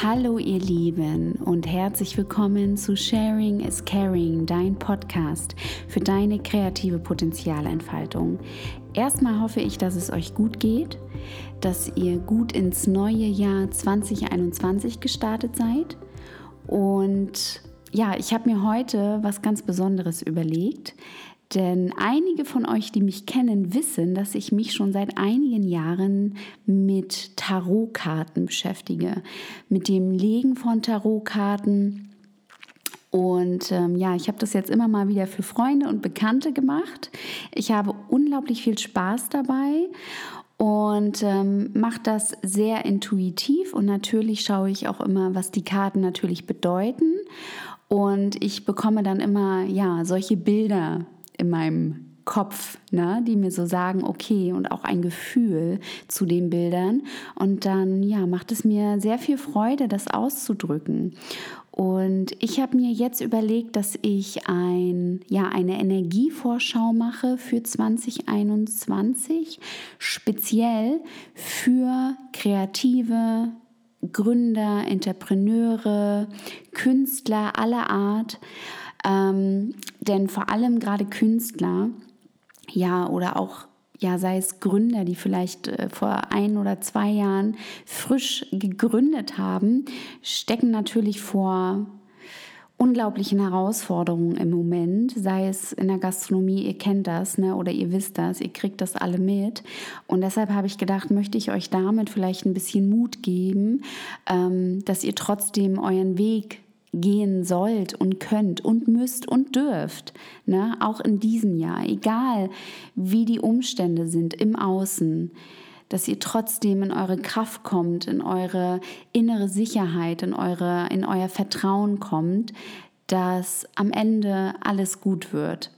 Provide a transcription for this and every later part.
Hallo ihr Lieben und herzlich willkommen zu Sharing is Caring, dein Podcast für deine kreative Potenzialentfaltung. Erstmal hoffe ich, dass es euch gut geht, dass ihr gut ins neue Jahr 2021 gestartet seid. Und ja, ich habe mir heute was ganz Besonderes überlegt, denn einige von euch, die mich kennen, wissen, dass ich mich schon seit einigen Jahren mit Tarotkarten beschäftige, mit dem Legen von Tarotkarten. Und ähm, ja, ich habe das jetzt immer mal wieder für Freunde und Bekannte gemacht. Ich habe unglaublich viel Spaß dabei und ähm, mache das sehr intuitiv und natürlich schaue ich auch immer, was die Karten natürlich bedeuten. Und ich bekomme dann immer ja solche Bilder in meinem Kopf, ne, die mir so sagen, okay, und auch ein Gefühl zu den Bildern. Und dann, ja, macht es mir sehr viel Freude, das auszudrücken. Und ich habe mir jetzt überlegt, dass ich ein, ja, eine Energievorschau mache für 2021, speziell für kreative Gründer, Entrepreneure, Künstler aller Art ähm, denn vor allem gerade Künstler, ja, oder auch ja, sei es Gründer, die vielleicht äh, vor ein oder zwei Jahren frisch gegründet haben, stecken natürlich vor unglaublichen Herausforderungen im Moment, sei es in der Gastronomie, ihr kennt das, ne, oder ihr wisst das, ihr kriegt das alle mit. Und deshalb habe ich gedacht, möchte ich euch damit vielleicht ein bisschen Mut geben, ähm, dass ihr trotzdem euren Weg gehen sollt und könnt und müsst und dürft, ne? auch in diesem Jahr, egal wie die Umstände sind im Außen, dass ihr trotzdem in eure Kraft kommt, in eure innere Sicherheit, in, eure, in euer Vertrauen kommt, dass am Ende alles gut wird.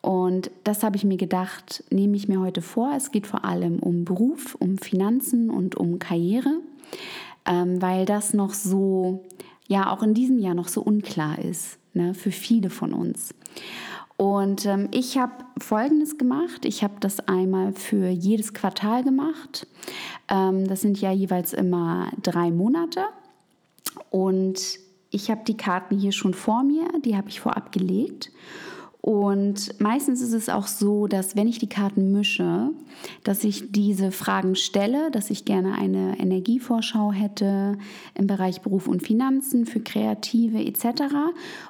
Und das habe ich mir gedacht, nehme ich mir heute vor. Es geht vor allem um Beruf, um Finanzen und um Karriere, ähm, weil das noch so ja auch in diesem Jahr noch so unklar ist ne, für viele von uns. Und ähm, ich habe Folgendes gemacht. Ich habe das einmal für jedes Quartal gemacht. Ähm, das sind ja jeweils immer drei Monate. Und ich habe die Karten hier schon vor mir. Die habe ich vorab gelegt. Und meistens ist es auch so, dass wenn ich die Karten mische, dass ich diese Fragen stelle, dass ich gerne eine Energievorschau hätte im Bereich Beruf und Finanzen für Kreative etc.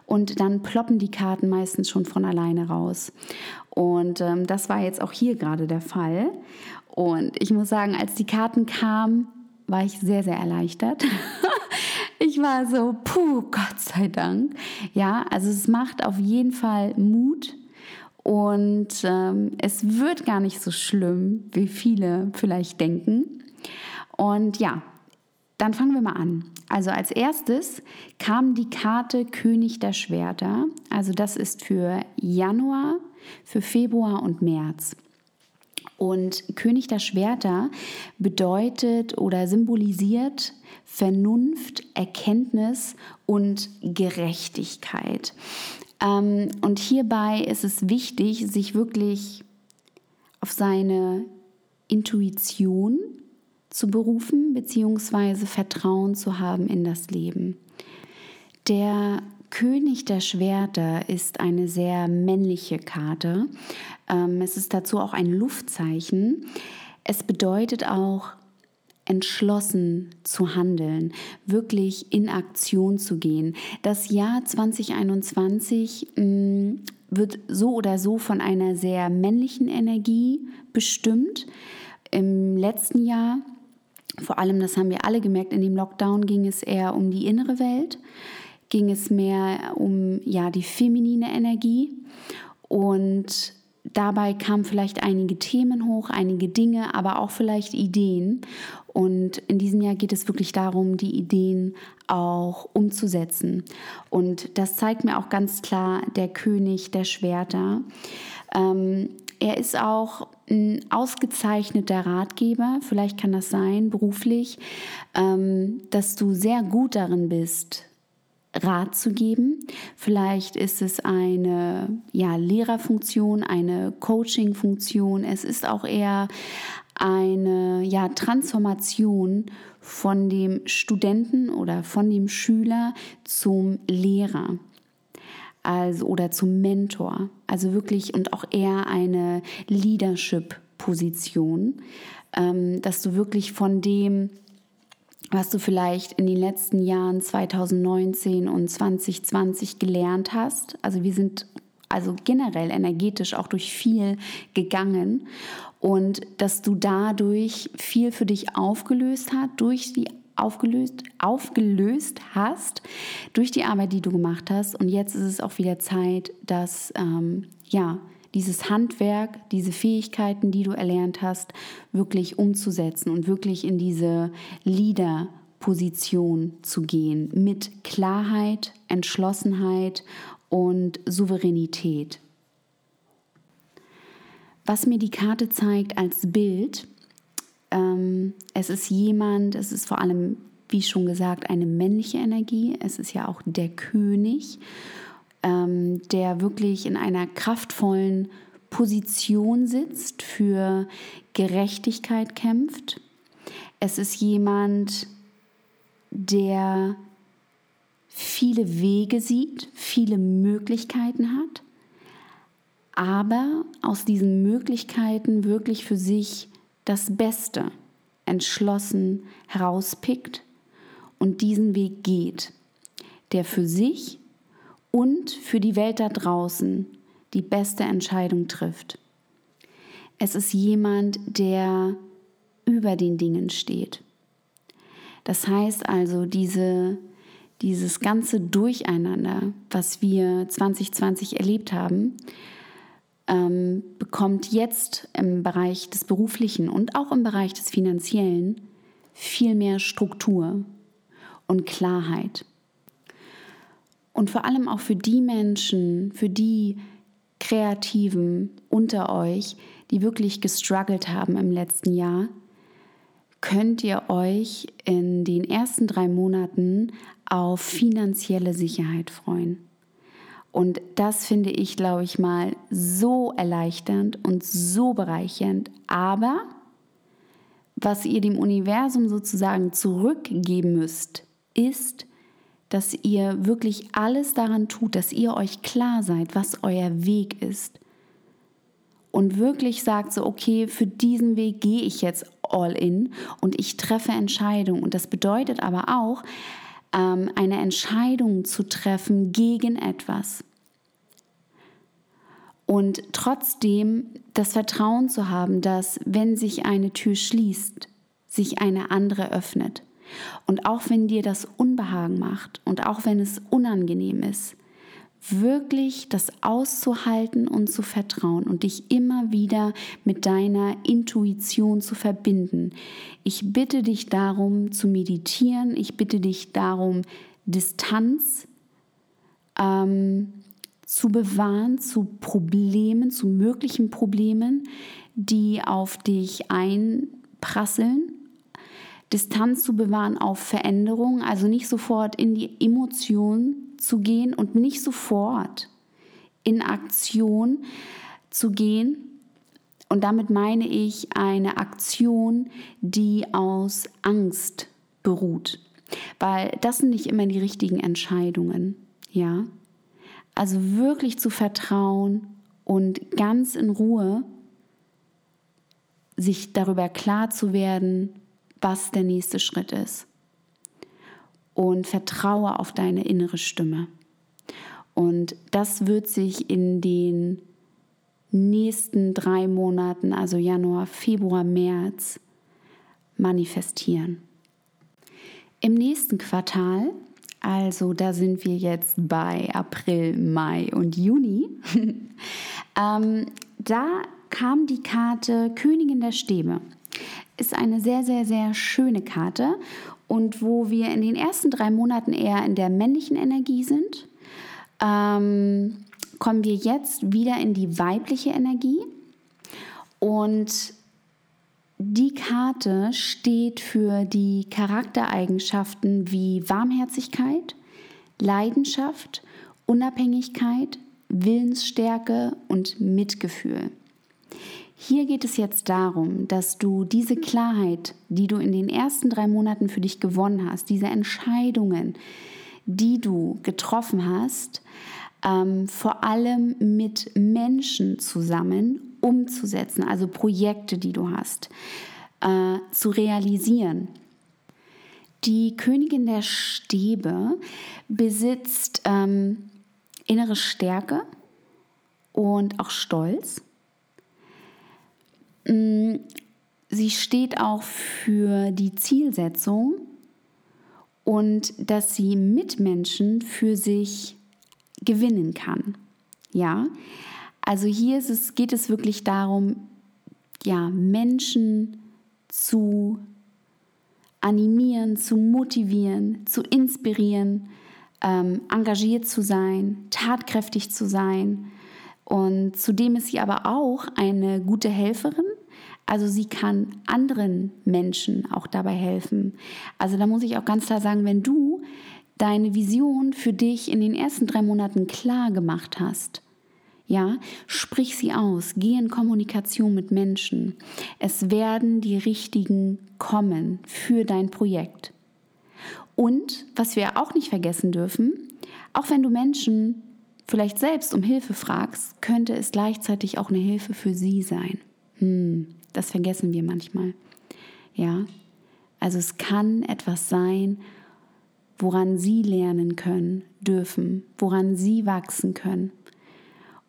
Und dann ploppen die Karten meistens schon von alleine raus. Und ähm, das war jetzt auch hier gerade der Fall. Und ich muss sagen, als die Karten kamen, war ich sehr, sehr erleichtert. Ich war so, puh, Gott sei Dank. Ja, also es macht auf jeden Fall Mut und ähm, es wird gar nicht so schlimm, wie viele vielleicht denken. Und ja, dann fangen wir mal an. Also als erstes kam die Karte König der Schwerter. Also das ist für Januar, für Februar und März. Und König der Schwerter bedeutet oder symbolisiert Vernunft, Erkenntnis und Gerechtigkeit. Ähm, und hierbei ist es wichtig, sich wirklich auf seine Intuition zu berufen, beziehungsweise Vertrauen zu haben in das Leben. Der König der Schwerter ist eine sehr männliche Karte. Ähm, es ist dazu auch ein Luftzeichen. Es bedeutet auch entschlossen zu handeln, wirklich in Aktion zu gehen. Das Jahr 2021 mm, wird so oder so von einer sehr männlichen Energie bestimmt. Im letzten Jahr, vor allem, das haben wir alle gemerkt, in dem Lockdown ging es eher um die innere Welt ging es mehr um ja, die feminine Energie und dabei kamen vielleicht einige Themen hoch, einige Dinge, aber auch vielleicht Ideen. Und in diesem Jahr geht es wirklich darum, die Ideen auch umzusetzen. Und das zeigt mir auch ganz klar der König der Schwerter. Ähm, er ist auch ein ausgezeichneter Ratgeber, vielleicht kann das sein, beruflich, ähm, dass du sehr gut darin bist, Rat zu geben. Vielleicht ist es eine ja, Lehrerfunktion, eine Coachingfunktion. Es ist auch eher eine ja, Transformation von dem Studenten oder von dem Schüler zum Lehrer also, oder zum Mentor. Also wirklich und auch eher eine Leadership-Position, ähm, dass du wirklich von dem, was du vielleicht in den letzten Jahren 2019 und 2020 gelernt hast. Also wir sind also generell energetisch auch durch viel gegangen und dass du dadurch viel für dich aufgelöst hast, durch die aufgelöst, aufgelöst hast, durch die Arbeit, die du gemacht hast. Und jetzt ist es auch wieder Zeit, dass ähm, ja, dieses Handwerk, diese Fähigkeiten, die du erlernt hast, wirklich umzusetzen und wirklich in diese Leader-Position zu gehen mit Klarheit, Entschlossenheit und Souveränität. Was mir die Karte zeigt als Bild, ähm, es ist jemand, es ist vor allem, wie schon gesagt, eine männliche Energie. Es ist ja auch der König, ähm, der wirklich in einer kraftvollen Position sitzt, für Gerechtigkeit kämpft. Es ist jemand, der viele Wege sieht, viele Möglichkeiten hat, aber aus diesen Möglichkeiten wirklich für sich das Beste entschlossen herauspickt und diesen Weg geht, der für sich und für die Welt da draußen die beste Entscheidung trifft. Es ist jemand, der über den Dingen steht. Das heißt also, diese dieses ganze Durcheinander, was wir 2020 erlebt haben, ähm, bekommt jetzt im Bereich des beruflichen und auch im Bereich des finanziellen viel mehr Struktur und Klarheit. Und vor allem auch für die Menschen, für die Kreativen unter euch, die wirklich gestruggelt haben im letzten Jahr, könnt ihr euch in den ersten drei Monaten auf finanzielle Sicherheit freuen. Und das finde ich, glaube ich mal, so erleichternd und so bereichernd. Aber was ihr dem Universum sozusagen zurückgeben müsst, ist, dass ihr wirklich alles daran tut, dass ihr euch klar seid, was euer Weg ist. Und wirklich sagt so, okay, für diesen Weg gehe ich jetzt all in und ich treffe Entscheidungen. Und das bedeutet aber auch, ähm, eine Entscheidung zu treffen gegen etwas. Und trotzdem das Vertrauen zu haben, dass wenn sich eine Tür schließt, sich eine andere öffnet. Und auch wenn dir das Unbehagen macht und auch wenn es unangenehm ist, wirklich das auszuhalten und zu vertrauen und dich immer wieder mit deiner Intuition zu verbinden. Ich bitte dich darum zu meditieren, ich bitte dich darum, Distanz ähm, zu bewahren zu Problemen, zu möglichen Problemen, die auf dich einprasseln. Distanz zu bewahren auf Veränderungen, also nicht sofort in die Emotion zu gehen und nicht sofort in Aktion zu gehen. Und damit meine ich eine Aktion, die aus Angst beruht, weil das sind nicht immer die richtigen Entscheidungen, ja? Also wirklich zu vertrauen und ganz in Ruhe sich darüber klar zu werden, was der nächste Schritt ist. Und vertraue auf deine innere Stimme. Und das wird sich in den nächsten drei Monaten, also Januar, Februar, März, manifestieren. Im nächsten Quartal also da sind wir jetzt bei April, Mai und Juni. ähm, da kam die Karte Königin der Stäbe. Ist eine sehr, sehr, sehr schöne Karte und wo wir in den ersten drei Monaten eher in der männlichen Energie sind, ähm, kommen wir jetzt wieder in die weibliche Energie und die Karte steht für die Charaktereigenschaften wie Warmherzigkeit, Leidenschaft, Unabhängigkeit, Willensstärke und Mitgefühl. Hier geht es jetzt darum, dass du diese Klarheit, die du in den ersten drei Monaten für dich gewonnen hast, diese Entscheidungen, die du getroffen hast, ähm, vor allem mit Menschen zusammen umzusetzen, also Projekte, die du hast, äh, zu realisieren. Die Königin der Stäbe besitzt ähm, innere Stärke und auch Stolz. Mm, sie steht auch für die Zielsetzung und dass sie Mitmenschen für sich gewinnen kann. Ja, also hier es, geht es wirklich darum, ja, Menschen zu animieren, zu motivieren, zu inspirieren, ähm, engagiert zu sein, tatkräftig zu sein. Und zudem ist sie aber auch eine gute Helferin. Also sie kann anderen Menschen auch dabei helfen. Also da muss ich auch ganz klar sagen, wenn du deine Vision für dich in den ersten drei Monaten klar gemacht hast, ja, sprich sie aus, geh in Kommunikation mit Menschen. Es werden die richtigen kommen für dein Projekt. Und was wir auch nicht vergessen dürfen, auch wenn du Menschen vielleicht selbst um Hilfe fragst, könnte es gleichzeitig auch eine Hilfe für sie sein. Hm, das vergessen wir manchmal. Ja, also es kann etwas sein, woran sie lernen können, dürfen, woran sie wachsen können.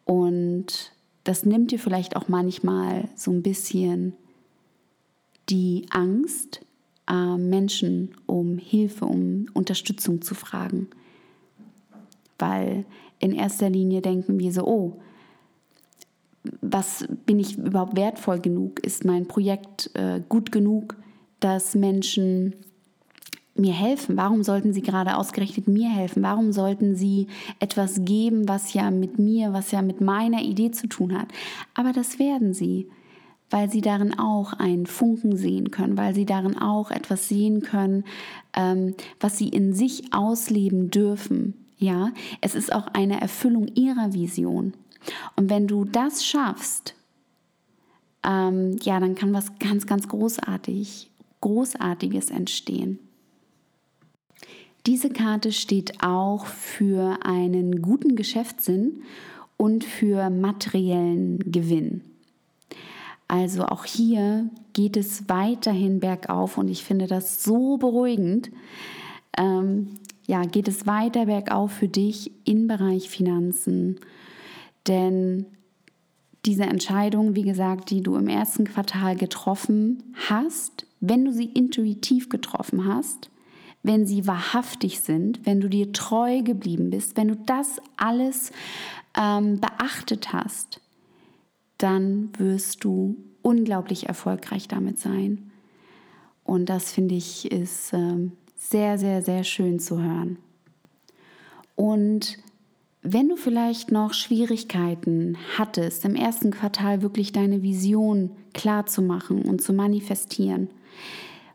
Und das nimmt dir vielleicht auch manchmal so ein bisschen die Angst, äh, Menschen um Hilfe, um Unterstützung zu fragen. Weil in erster Linie denken wir so, oh, was bin ich überhaupt wertvoll genug? Ist mein Projekt äh, gut genug, dass Menschen mir helfen? Warum sollten sie gerade ausgerechnet mir helfen? Warum sollten sie etwas geben, was ja mit mir, was ja mit meiner Idee zu tun hat? Aber das werden sie, weil sie darin auch einen Funken sehen können, weil sie darin auch etwas sehen können, ähm, was sie in sich ausleben dürfen. Ja, es ist auch eine Erfüllung ihrer Vision. Und wenn du das schaffst, ähm, ja, dann kann was ganz, ganz großartig, Großartiges entstehen. Diese Karte steht auch für einen guten Geschäftssinn und für materiellen Gewinn. Also auch hier geht es weiterhin bergauf und ich finde das so beruhigend. Ähm, ja, geht es weiter bergauf für dich im Bereich Finanzen. Denn diese Entscheidung, wie gesagt, die du im ersten Quartal getroffen hast, wenn du sie intuitiv getroffen hast, wenn sie wahrhaftig sind, wenn du dir treu geblieben bist, wenn du das alles ähm, beachtet hast, dann wirst du unglaublich erfolgreich damit sein. Und das finde ich ist ähm, sehr, sehr, sehr schön zu hören. Und wenn du vielleicht noch Schwierigkeiten hattest, im ersten Quartal wirklich deine Vision klar zu machen und zu manifestieren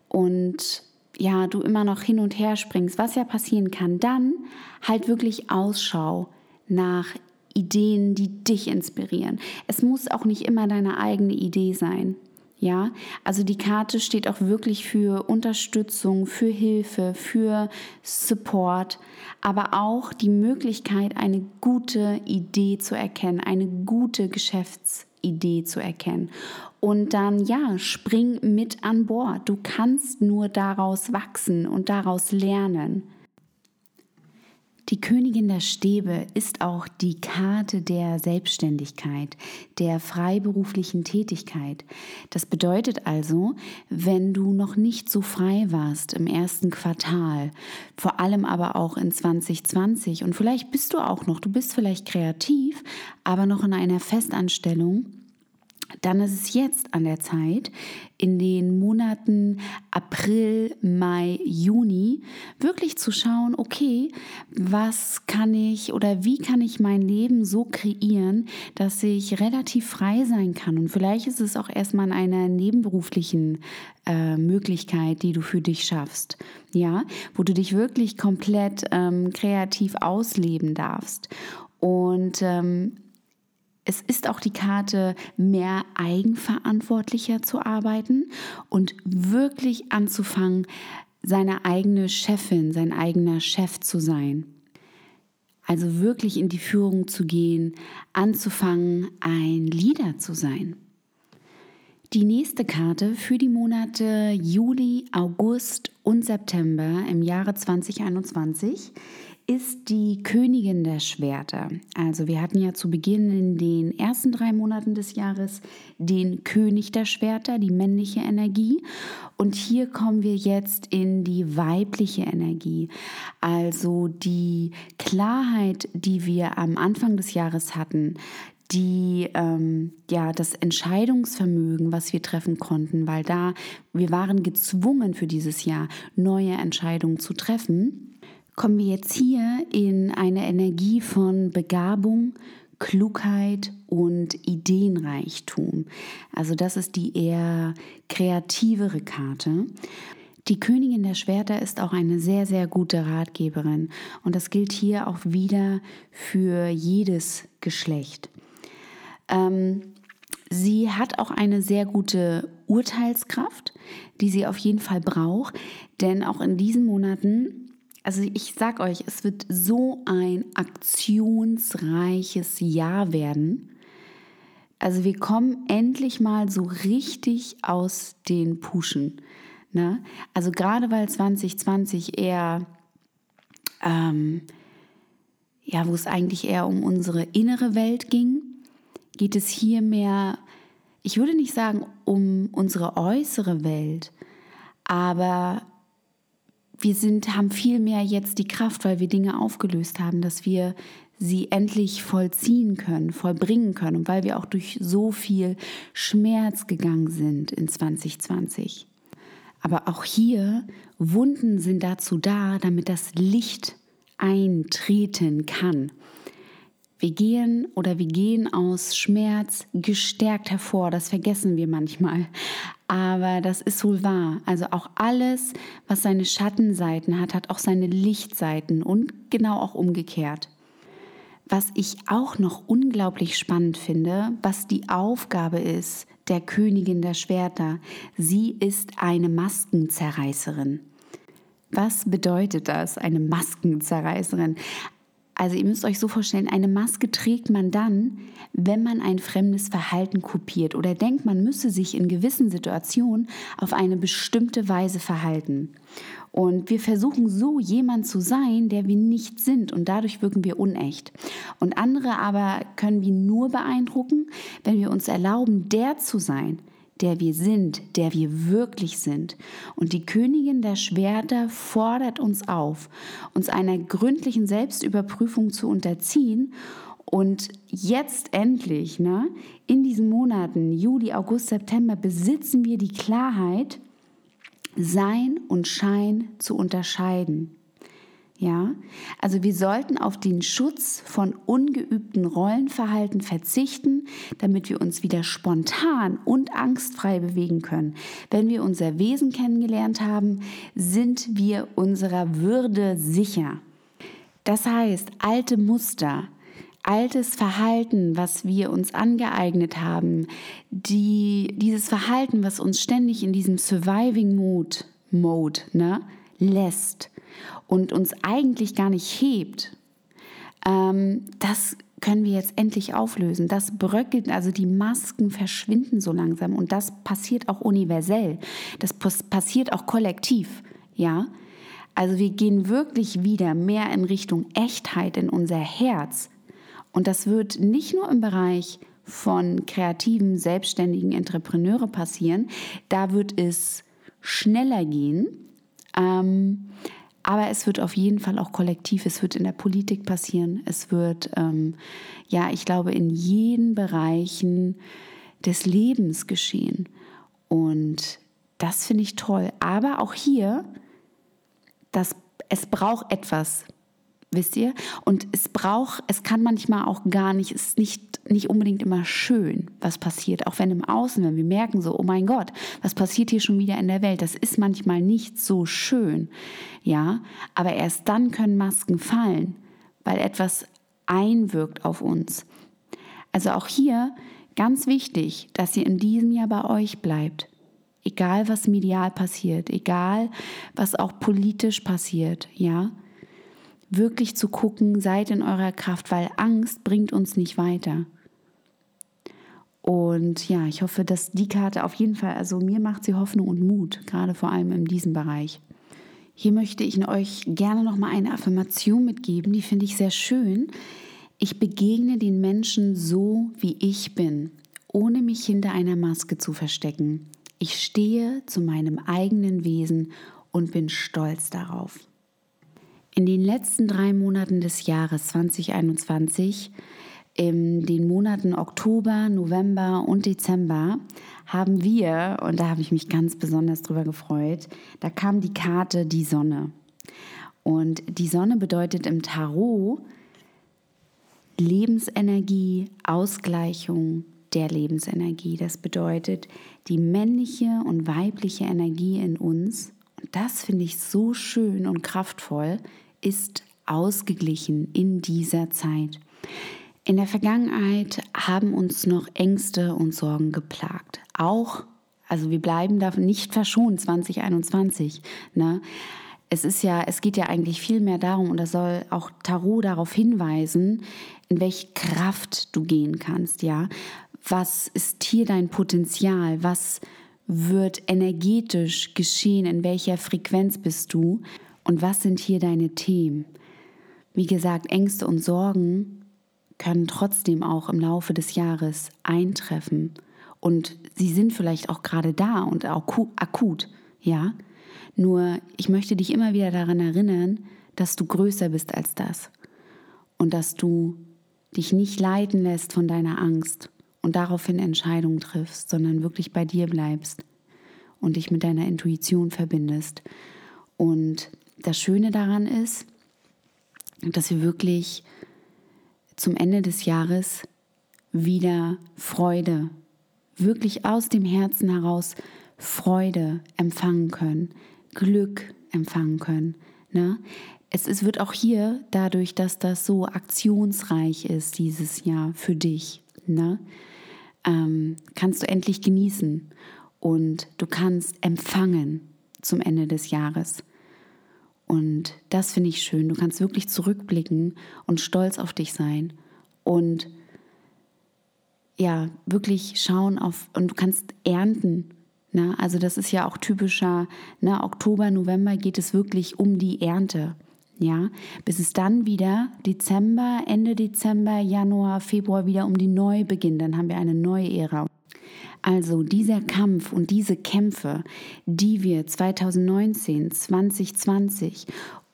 und ja, du immer noch hin und her springst, was ja passieren kann, dann halt wirklich Ausschau nach Ideen, die dich inspirieren. Es muss auch nicht immer deine eigene Idee sein. Ja, also die Karte steht auch wirklich für Unterstützung, für Hilfe, für Support, aber auch die Möglichkeit, eine gute Idee zu erkennen, eine gute Geschäftsidee zu erkennen. Und dann, ja, spring mit an Bord. Du kannst nur daraus wachsen und daraus lernen. Die Königin der Stäbe ist auch die Karte der Selbstständigkeit, der freiberuflichen Tätigkeit. Das bedeutet also, wenn du noch nicht so frei warst im ersten Quartal, vor allem aber auch in 2020 und vielleicht bist du auch noch, du bist vielleicht kreativ, aber noch in einer Festanstellung, dann ist es jetzt an der Zeit, in den Monaten April, Mai, Juni wirklich zu schauen, okay, was kann ich oder wie kann ich mein Leben so kreieren, dass ich relativ frei sein kann. Und vielleicht ist es auch erstmal in einer nebenberuflichen äh, Möglichkeit, die du für dich schaffst. Ja, wo du dich wirklich komplett ähm, kreativ ausleben darfst. Und ähm, es ist auch die Karte, mehr eigenverantwortlicher zu arbeiten und wirklich anzufangen, seine eigene Chefin, sein eigener Chef zu sein. Also wirklich in die Führung zu gehen, anzufangen, ein Leader zu sein. Die nächste Karte für die Monate Juli, August und September im Jahre 2021 ist die Königin der Schwerter. Also wir hatten ja zu Beginn in den ersten drei Monaten des Jahres den König der Schwerter, die männliche Energie. Und hier kommen wir jetzt in die weibliche Energie. Also die Klarheit, die wir am Anfang des Jahres hatten, die ähm, ja das Entscheidungsvermögen, was wir treffen konnten, weil da wir waren gezwungen für dieses Jahr neue Entscheidungen zu treffen kommen wir jetzt hier in eine Energie von Begabung, Klugheit und Ideenreichtum. Also das ist die eher kreativere Karte. Die Königin der Schwerter ist auch eine sehr, sehr gute Ratgeberin und das gilt hier auch wieder für jedes Geschlecht. Ähm, sie hat auch eine sehr gute Urteilskraft, die sie auf jeden Fall braucht, denn auch in diesen Monaten also ich sag euch, es wird so ein aktionsreiches Jahr werden. Also wir kommen endlich mal so richtig aus den Puschen. Ne? Also gerade weil 2020 eher, ähm, ja, wo es eigentlich eher um unsere innere Welt ging, geht es hier mehr, ich würde nicht sagen um unsere äußere Welt, aber wir sind, haben viel mehr jetzt die Kraft, weil wir Dinge aufgelöst haben, dass wir sie endlich vollziehen können, vollbringen können und weil wir auch durch so viel Schmerz gegangen sind in 2020. Aber auch hier, Wunden sind dazu da, damit das Licht eintreten kann. Wir gehen oder wir gehen aus Schmerz gestärkt hervor, das vergessen wir manchmal. Aber das ist wohl wahr. Also auch alles, was seine Schattenseiten hat, hat auch seine Lichtseiten und genau auch umgekehrt. Was ich auch noch unglaublich spannend finde, was die Aufgabe ist der Königin der Schwerter. Sie ist eine Maskenzerreißerin. Was bedeutet das, eine Maskenzerreißerin? Also ihr müsst euch so vorstellen, eine Maske trägt man dann, wenn man ein fremdes Verhalten kopiert oder denkt, man müsse sich in gewissen Situationen auf eine bestimmte Weise verhalten. Und wir versuchen so jemand zu sein, der wir nicht sind und dadurch wirken wir unecht. Und andere aber können wir nur beeindrucken, wenn wir uns erlauben, der zu sein, der wir sind, der wir wirklich sind. Und die Königin der Schwerter fordert uns auf, uns einer gründlichen Selbstüberprüfung zu unterziehen und jetzt endlich, ne, in diesen Monaten, Juli, August, September, besitzen wir die Klarheit, Sein und Schein zu unterscheiden. Ja, also wir sollten auf den Schutz von ungeübten Rollenverhalten verzichten, damit wir uns wieder spontan und angstfrei bewegen können. Wenn wir unser Wesen kennengelernt haben, sind wir unserer Würde sicher. Das heißt, alte Muster, altes Verhalten, was wir uns angeeignet haben, die, dieses Verhalten, was uns ständig in diesem Surviving Mode, Mode ne, lässt, und uns eigentlich gar nicht hebt, ähm, das können wir jetzt endlich auflösen. Das bröckelt, also die Masken verschwinden so langsam und das passiert auch universell. Das passiert auch kollektiv, ja. Also wir gehen wirklich wieder mehr in Richtung Echtheit in unser Herz. Und das wird nicht nur im Bereich von kreativen, selbstständigen Entrepreneure passieren. Da wird es schneller gehen. Ähm, aber es wird auf jeden Fall auch kollektiv, es wird in der Politik passieren, es wird, ähm, ja, ich glaube, in jeden Bereichen des Lebens geschehen. Und das finde ich toll. Aber auch hier, das, es braucht etwas, wisst ihr? Und es braucht, es kann manchmal auch gar nicht, es ist nicht, nicht unbedingt immer schön, was passiert. Auch wenn im Außen, wenn wir merken so, oh mein Gott, was passiert hier schon wieder in der Welt? Das ist manchmal nicht so schön. Ja, aber erst dann können Masken fallen, weil etwas einwirkt auf uns. Also auch hier ganz wichtig, dass ihr in diesem Jahr bei euch bleibt. Egal was medial passiert, egal was auch politisch passiert, ja. Wirklich zu gucken, seid in eurer Kraft, weil Angst bringt uns nicht weiter. Und ja, ich hoffe, dass die Karte auf jeden Fall, also mir macht sie Hoffnung und Mut, gerade vor allem in diesem Bereich. Hier möchte ich euch gerne noch mal eine Affirmation mitgeben, die finde ich sehr schön. Ich begegne den Menschen so, wie ich bin, ohne mich hinter einer Maske zu verstecken. Ich stehe zu meinem eigenen Wesen und bin stolz darauf. In den letzten drei Monaten des Jahres 2021, in den Monaten Oktober, November und Dezember, haben wir, und da habe ich mich ganz besonders drüber gefreut, da kam die Karte die Sonne. Und die Sonne bedeutet im Tarot Lebensenergie, Ausgleichung, der Lebensenergie. Das bedeutet die männliche und weibliche Energie in uns, und das finde ich so schön und kraftvoll, ist ausgeglichen in dieser Zeit. In der Vergangenheit haben uns noch Ängste und Sorgen geplagt. Auch, also wir bleiben davon nicht verschont 2021. Ne? Es ist ja, es geht ja eigentlich viel mehr darum, und da soll auch Tarot darauf hinweisen, in welche Kraft du gehen kannst, ja was ist hier dein Potenzial, was wird energetisch geschehen, in welcher Frequenz bist du und was sind hier deine Themen. Wie gesagt, Ängste und Sorgen können trotzdem auch im Laufe des Jahres eintreffen und sie sind vielleicht auch gerade da und auch akut, ja. Nur ich möchte dich immer wieder daran erinnern, dass du größer bist als das und dass du dich nicht leiten lässt von deiner Angst und daraufhin Entscheidungen triffst, sondern wirklich bei dir bleibst und dich mit deiner Intuition verbindest. Und das Schöne daran ist, dass wir wirklich zum Ende des Jahres wieder Freude, wirklich aus dem Herzen heraus Freude empfangen können, Glück empfangen können. Ne? Es, es wird auch hier dadurch, dass das so aktionsreich ist dieses Jahr für dich, ne? ähm, kannst du endlich genießen und du kannst empfangen zum Ende des Jahres. Und das finde ich schön. Du kannst wirklich zurückblicken und stolz auf dich sein und ja, wirklich schauen auf und du kannst ernten. Ne? Also das ist ja auch typischer, ne? Oktober, November geht es wirklich um die Ernte. Ja, bis es dann wieder Dezember, Ende Dezember, Januar, Februar wieder um die Neubeginn, dann haben wir eine neue Ära. Also dieser Kampf und diese Kämpfe, die wir 2019, 2020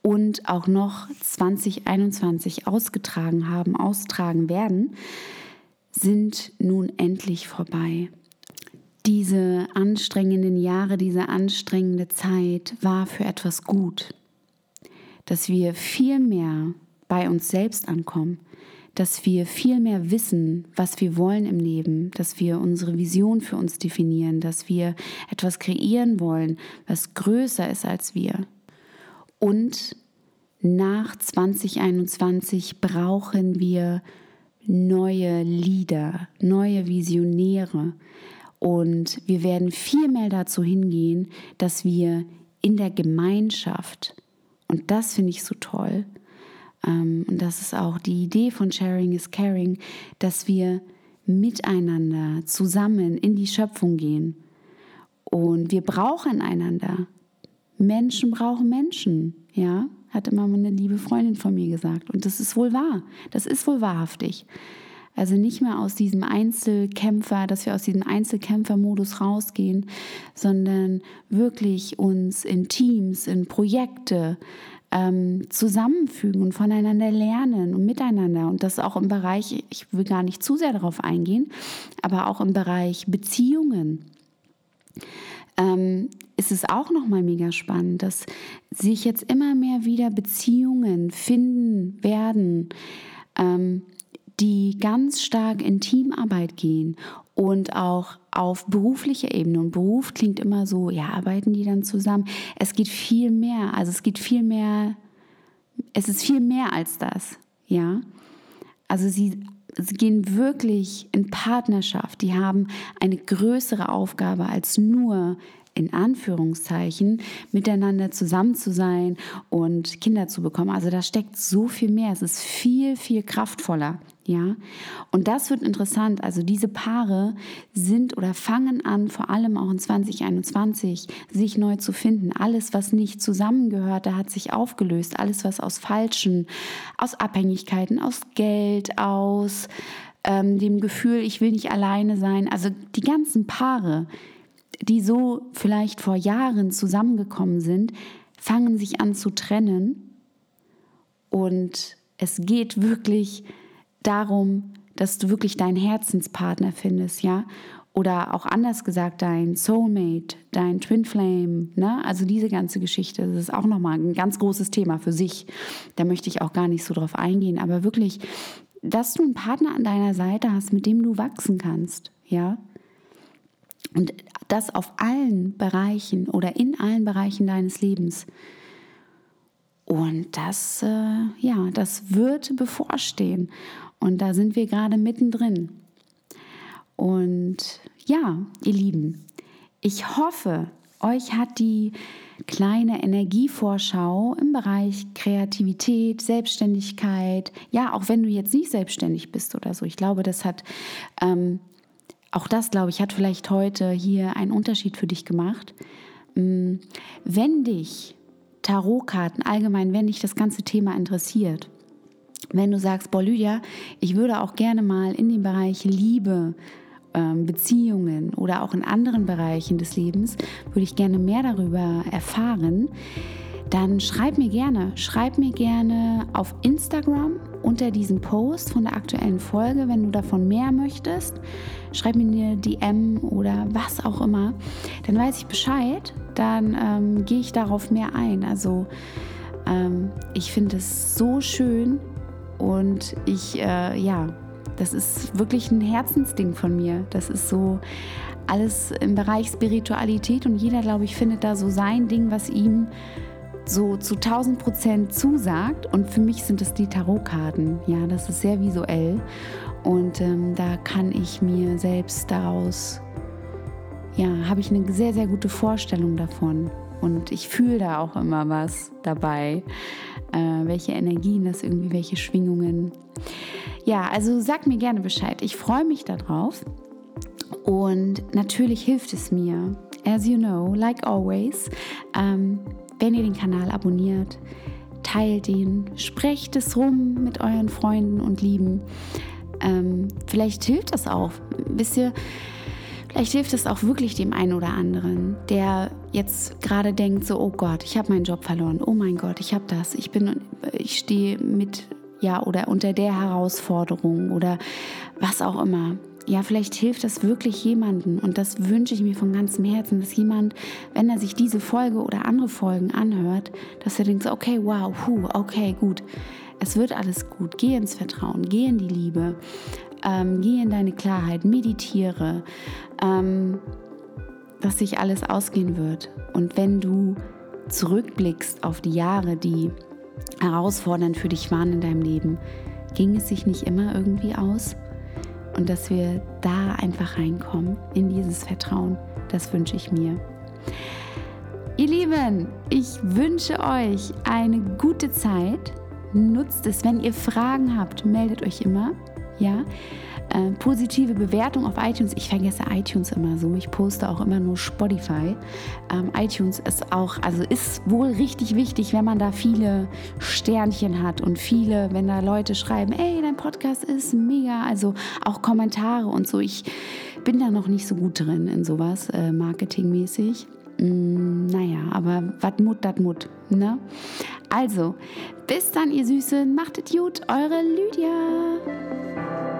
und auch noch 2021 ausgetragen haben, austragen werden, sind nun endlich vorbei. Diese anstrengenden Jahre, diese anstrengende Zeit war für etwas gut dass wir viel mehr bei uns selbst ankommen, dass wir viel mehr wissen, was wir wollen im Leben, dass wir unsere Vision für uns definieren, dass wir etwas kreieren wollen, was größer ist als wir. Und nach 2021 brauchen wir neue Lieder, neue Visionäre. Und wir werden viel mehr dazu hingehen, dass wir in der Gemeinschaft und das finde ich so toll. Ähm, und das ist auch die Idee von Sharing is Caring, dass wir miteinander zusammen in die Schöpfung gehen. Und wir brauchen einander. Menschen brauchen Menschen, ja, hat immer eine liebe Freundin von mir gesagt. Und das ist wohl wahr. Das ist wohl wahrhaftig. Also nicht mehr aus diesem Einzelkämpfer, dass wir aus diesem Einzelkämpfermodus rausgehen, sondern wirklich uns in Teams, in Projekte ähm, zusammenfügen und voneinander lernen und miteinander. Und das auch im Bereich, ich will gar nicht zu sehr darauf eingehen, aber auch im Bereich Beziehungen. Ähm, ist es auch nochmal mega spannend, dass sich jetzt immer mehr wieder Beziehungen finden werden, ähm, die ganz stark in Teamarbeit gehen und auch auf beruflicher Ebene. Und Beruf klingt immer so, ja, arbeiten die dann zusammen? Es geht viel mehr, also es geht viel mehr, es ist viel mehr als das, ja. Also sie sie gehen wirklich in Partnerschaft. Die haben eine größere Aufgabe als nur in Anführungszeichen miteinander zusammen zu sein und Kinder zu bekommen. Also da steckt so viel mehr. Es ist viel, viel kraftvoller. Ja, und das wird interessant. Also diese Paare sind oder fangen an, vor allem auch in 2021, sich neu zu finden. Alles, was nicht zusammengehörte, hat sich aufgelöst. Alles, was aus Falschen, aus Abhängigkeiten, aus Geld, aus ähm, dem Gefühl, ich will nicht alleine sein. Also die ganzen Paare, die so vielleicht vor Jahren zusammengekommen sind, fangen sich an zu trennen. Und es geht wirklich darum, dass du wirklich deinen Herzenspartner findest, ja? Oder auch anders gesagt, dein Soulmate, dein Twin Flame, ne? Also diese ganze Geschichte, das ist auch nochmal ein ganz großes Thema für sich. Da möchte ich auch gar nicht so drauf eingehen, aber wirklich, dass du einen Partner an deiner Seite hast, mit dem du wachsen kannst, ja? Und das auf allen Bereichen oder in allen Bereichen deines Lebens. Und das, äh, ja, das wird bevorstehen. Und da sind wir gerade mittendrin. Und ja, ihr Lieben, ich hoffe, euch hat die kleine Energievorschau im Bereich Kreativität, Selbstständigkeit, ja, auch wenn du jetzt nicht selbstständig bist oder so. Ich glaube, das hat ähm, auch das, glaube ich, hat vielleicht heute hier einen Unterschied für dich gemacht. Mm, wenn dich Tarotkarten allgemein, wenn dich das ganze Thema interessiert, wenn du sagst, boah, Lydia, ich würde auch gerne mal in den Bereich Liebe, ähm, Beziehungen oder auch in anderen Bereichen des Lebens, würde ich gerne mehr darüber erfahren, dann schreib mir gerne, schreib mir gerne auf Instagram unter diesem Post von der aktuellen Folge, wenn du davon mehr möchtest. Schreib mir eine DM oder was auch immer. Dann weiß ich Bescheid, dann ähm, gehe ich darauf mehr ein. Also ähm, ich finde es so schön und ich, äh, ja, das ist wirklich ein Herzensding von mir. Das ist so alles im Bereich Spiritualität und jeder, glaube ich, findet da so sein Ding, was ihm so zu 1000 Prozent zusagt. Und für mich sind es die Tarotkarten. Ja, das ist sehr visuell. Und ähm, da kann ich mir selbst daraus, ja, habe ich eine sehr, sehr gute Vorstellung davon. Und ich fühle da auch immer was dabei, äh, welche Energien das irgendwie, welche Schwingungen. Ja, also sag mir gerne Bescheid. Ich freue mich darauf. Und natürlich hilft es mir, as you know, like always, ähm, wenn ihr den Kanal abonniert, teilt ihn, sprecht es rum mit euren Freunden und Lieben. Ähm, vielleicht hilft das auch. Wisst ihr, vielleicht hilft es auch wirklich dem einen oder anderen, der jetzt gerade denkt, so, oh Gott, ich habe meinen Job verloren. Oh mein Gott, ich habe das. Ich bin, ich stehe mit, ja, oder unter der Herausforderung oder was auch immer ja, vielleicht hilft das wirklich jemanden und das wünsche ich mir von ganzem Herzen, dass jemand, wenn er sich diese Folge oder andere Folgen anhört, dass er denkt, okay, wow, hu, okay, gut, es wird alles gut, geh ins Vertrauen, geh in die Liebe, ähm, geh in deine Klarheit, meditiere, ähm, dass sich alles ausgehen wird. Und wenn du zurückblickst auf die Jahre, die herausfordernd für dich waren in deinem Leben, ging es sich nicht immer irgendwie aus? und dass wir da einfach reinkommen in dieses Vertrauen. Das wünsche ich mir. Ihr Lieben, ich wünsche euch eine gute Zeit. Nutzt es, wenn ihr Fragen habt, meldet euch immer. Ja, äh, positive Bewertung auf iTunes. Ich vergesse iTunes immer so. Ich poste auch immer nur Spotify. Ähm, iTunes ist auch, also ist wohl richtig wichtig, wenn man da viele Sternchen hat und viele, wenn da Leute schreiben, ey, dein Podcast ist mega. Also auch Kommentare und so. Ich bin da noch nicht so gut drin in sowas, äh, marketingmäßig. Mm, naja, aber was Mut, dat Mut. Ne? Also, bis dann, ihr Süßen. Macht es gut, eure Lydia.